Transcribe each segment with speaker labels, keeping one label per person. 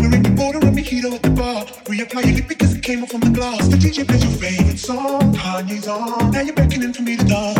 Speaker 1: we're in the border of mojito at the bar. Reapply your lip because it came off on the glass. The DJ plays your favorite song, Kanye's on. Now you're beckoning for me to dance.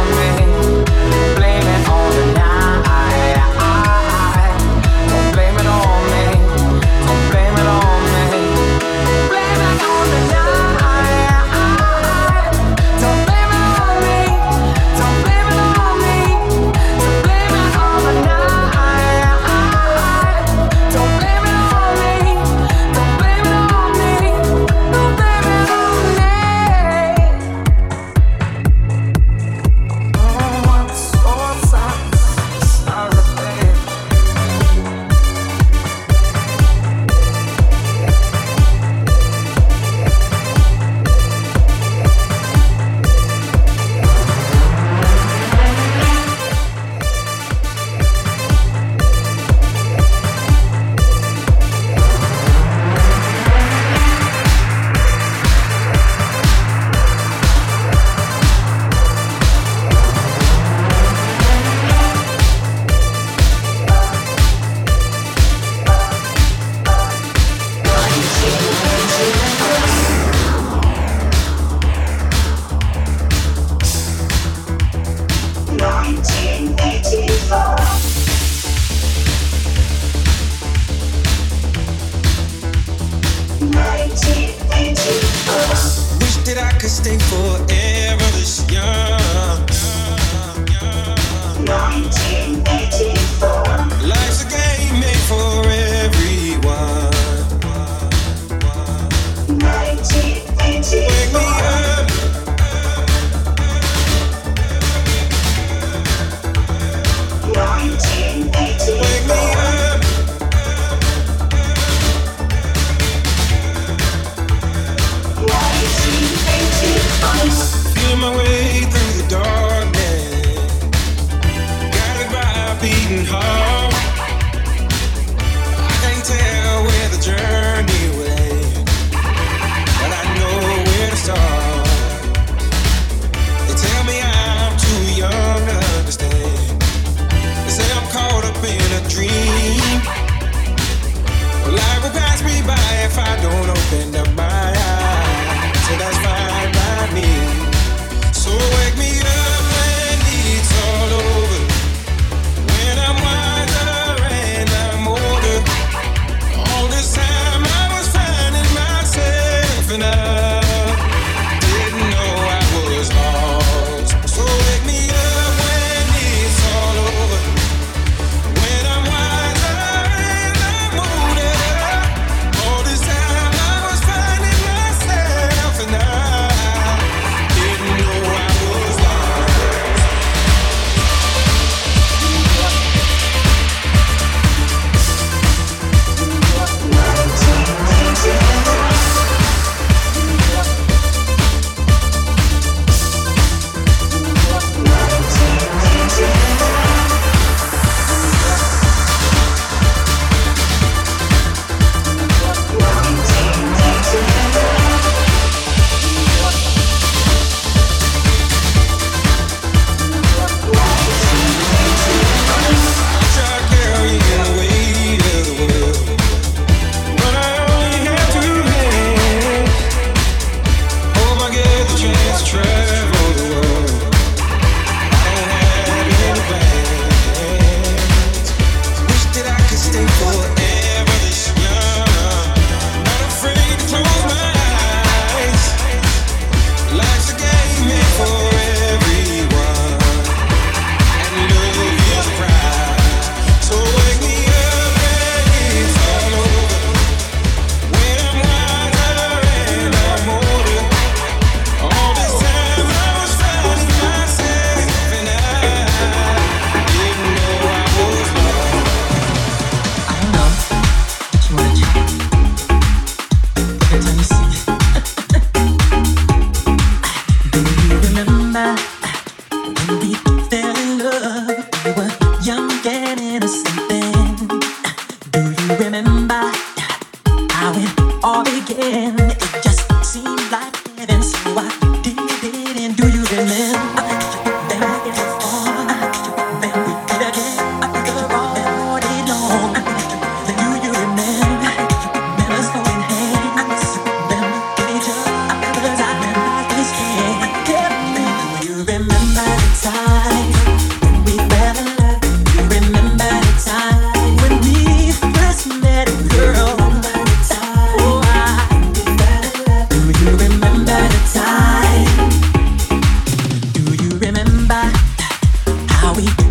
Speaker 2: we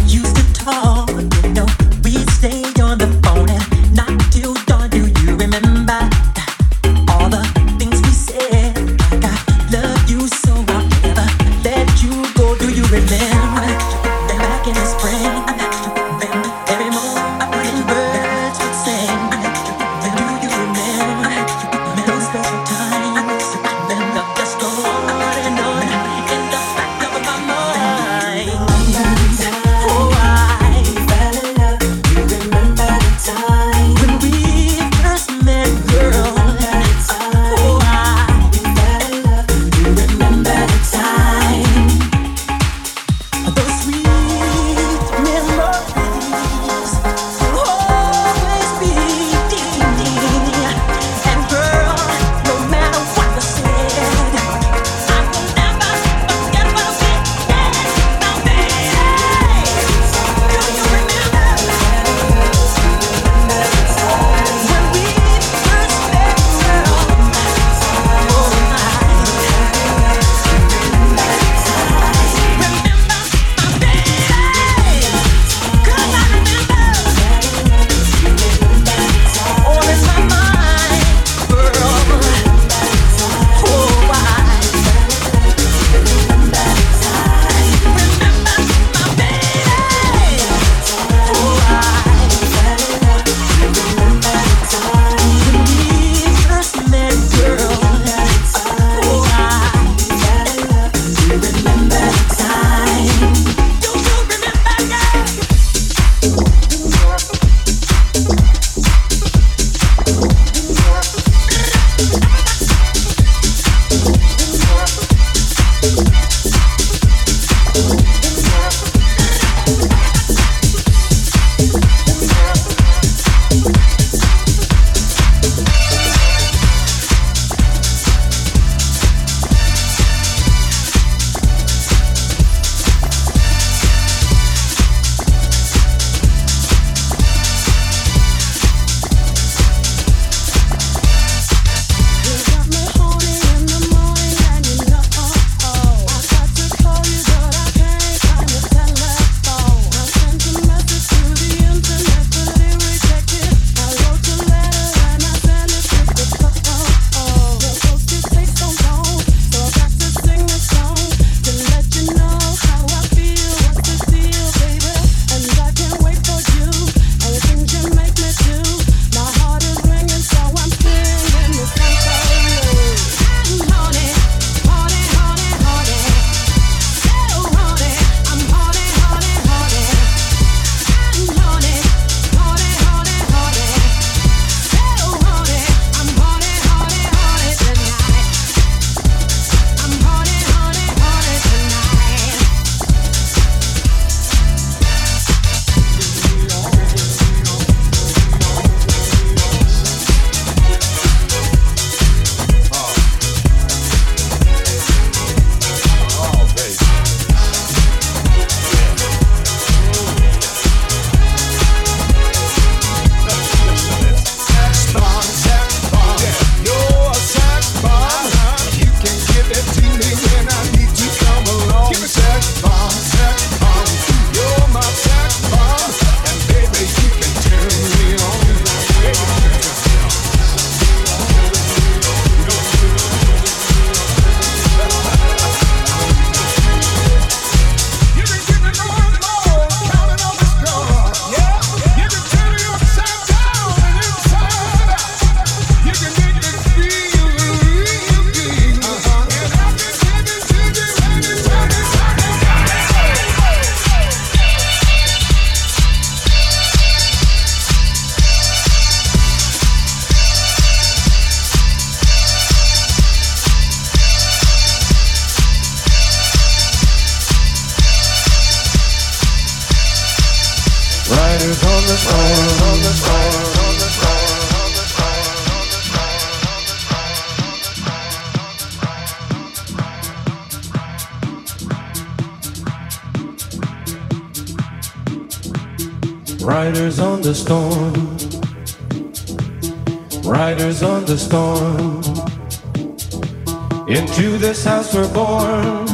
Speaker 3: house we're born.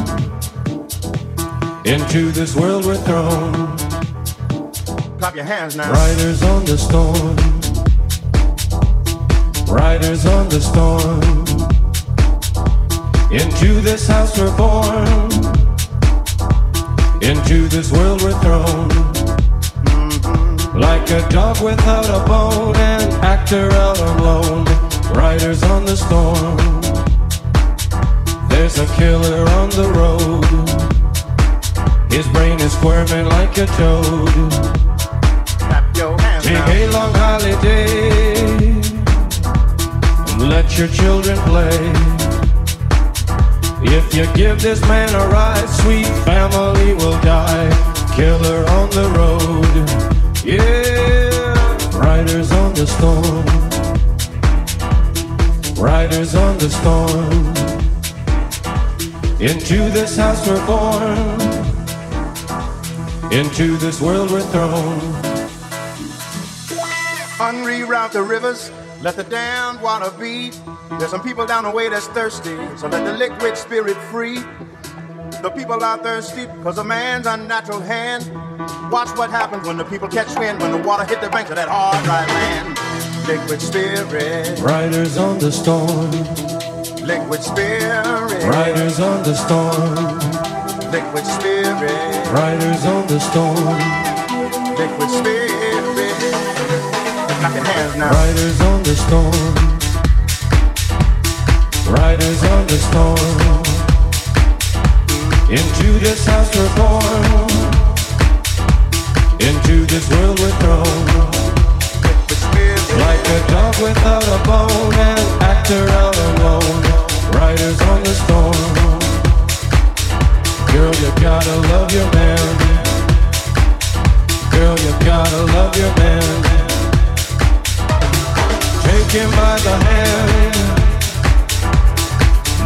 Speaker 3: Into this world we're thrown.
Speaker 4: Clap your hands now.
Speaker 3: Riders on the storm. Riders on the storm. Into this house we're born. Into this world we're thrown.
Speaker 4: Mm-hmm.
Speaker 3: Like a dog without a bone, an actor out alone. Riders on the storm. A killer on the road. His brain is squirming like a toad.
Speaker 4: Take a
Speaker 3: long holiday and let your children play. If you give this man a ride, sweet family will die. Killer on the road, yeah. Riders on the storm, riders on the storm. Into this house we're born, into this world we're thrown.
Speaker 4: Unreroute the rivers, let the dammed water be. There's some people down the way that's thirsty, so let the liquid spirit free. The people are thirsty because of man's unnatural hand. Watch what happens when the people catch wind, when the water hit the banks of that hard, dry land. Liquid spirit.
Speaker 3: Riders on the storm.
Speaker 4: Liquid spirit. Riders
Speaker 3: on the storm.
Speaker 4: Liquid spirit.
Speaker 3: Riders on the storm.
Speaker 4: Liquid spirit hands now.
Speaker 3: Riders on the storm. Riders on the storm. Into this house we're born. Into this world we're thrown.
Speaker 4: Like a
Speaker 3: dog without a bone, actor out alone. Riders on the storm. Girl, you gotta love your man. Girl, you gotta love your man. Take him by the hand,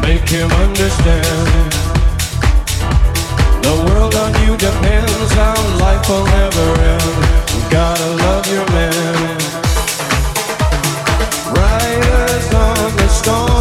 Speaker 3: make him understand. The world on you depends, our life will never end. Gotta love your man. Storm,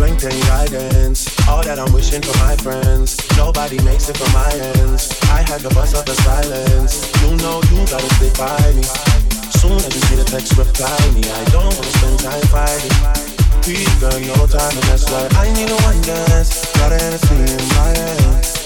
Speaker 5: strength and guidance. All that I'm wishing for my friends. Nobody makes it for my ends. I had to bust up the silence. You know you gotta stick by me. Soon as you see the text, reply me. I don't wanna spend time fighting. We got no time, and that's why I need a one dance. Got an in my hand.